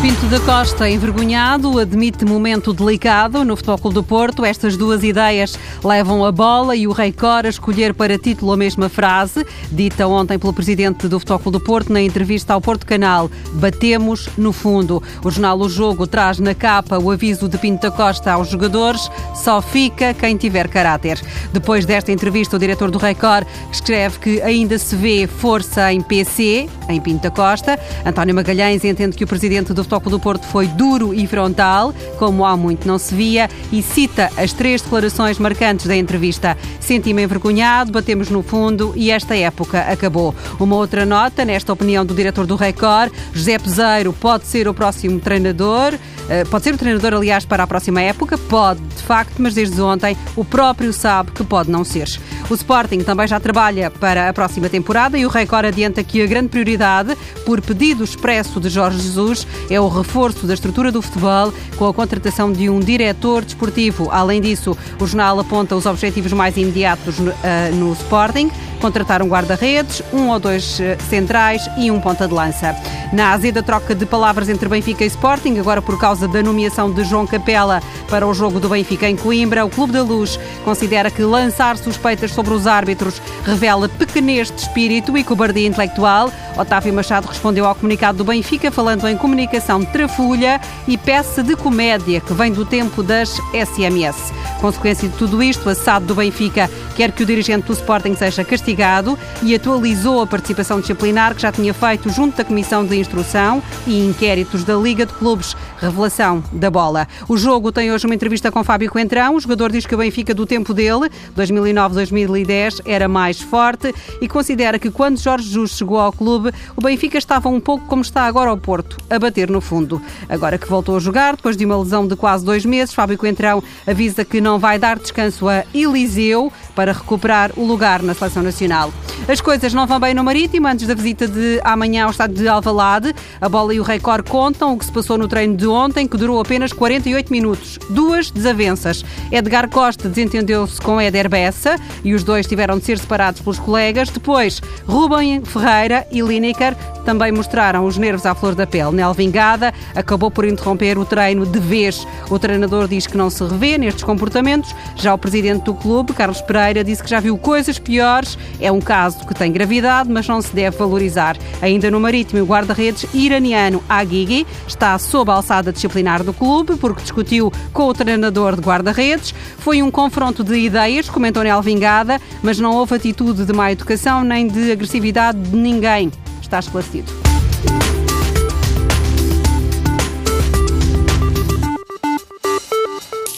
Pinto da Costa, envergonhado, admite momento delicado no Futebol Clube do Porto. Estas duas ideias levam a bola e o Rei Cor a escolher para título a mesma frase, dita ontem pelo presidente do Futebol Clube do Porto na entrevista ao Porto Canal. Batemos no fundo. O jornal O Jogo traz na capa o aviso de Pinto da Costa aos jogadores: só fica quem tiver caráter. Depois desta entrevista, o diretor do Rei Cor escreve que ainda se vê força em PC, em Pinto da Costa. António Magalhães entende que o presidente do Futebol do Porto foi duro e frontal, como há muito não se via, e cita as três declarações marcantes da entrevista. Senti-me envergonhado, batemos no fundo e esta época acabou. Uma outra nota, nesta opinião do diretor do Record, José Peseiro pode ser o próximo treinador. Eh, pode ser o treinador, aliás, para a próxima época? Pode, de facto, mas desde ontem o próprio sabe que pode não ser. O Sporting também já trabalha para a próxima temporada e o Record adianta que a grande prioridade, por pedido expresso de Jorge Jesus, é o reforço da estrutura do futebol com a contratação de um diretor desportivo. Além disso, o jornal aponta os objetivos mais imediatos no, uh, no Sporting contratar um guarda-redes, um ou dois eh, centrais e um ponta de lança. Na azeda troca de palavras entre Benfica e Sporting, agora por causa da nomeação de João Capela para o jogo do Benfica em Coimbra, o Clube da Luz considera que lançar suspeitas sobre os árbitros revela pequenez de espírito e cobardia intelectual. Otávio Machado respondeu ao comunicado do Benfica falando em comunicação trafulha e peça de comédia que vem do tempo das SMS. Consequência de tudo isto, a SAD do Benfica quer que o dirigente do Sporting seja castigado e atualizou a participação disciplinar que já tinha feito junto da Comissão de Instrução e Inquéritos da Liga de Clubes. Revelação da bola. O jogo tem hoje uma entrevista com Fábio Coentrão. O jogador diz que o Benfica, do tempo dele, 2009-2010, era mais forte e considera que quando Jorge Jesus chegou ao clube, o Benfica estava um pouco como está agora ao Porto, a bater no fundo. Agora que voltou a jogar, depois de uma lesão de quase dois meses, Fábio Coentrão avisa que não vai dar descanso a Eliseu para recuperar o lugar na seleção nacional. As coisas não vão bem no Marítimo antes da visita de amanhã ao estado de Alvalade. A bola e o Record contam o que se passou no treino de ontem, que durou apenas 48 minutos. Duas desavenças. Edgar Costa desentendeu-se com Éder Bessa e os dois tiveram de ser separados pelos colegas. Depois, Rubem Ferreira e Lineker também mostraram os nervos à flor da pele. Nel Vingada acabou por interromper o treino de vez. O treinador diz que não se revê nestes comportamentos. Já o presidente do clube, Carlos Pereira, disse que já viu coisas piores. É um caso que tem gravidade, mas não se deve valorizar. Ainda no Marítimo, o guarda-redes iraniano Aguigui está sob a alçada disciplinar do clube porque discutiu com o treinador de guarda-redes. Foi um confronto de ideias, comentou Nel Vingada, mas não houve atitude de má educação nem de agressividade de ninguém está esclarecido.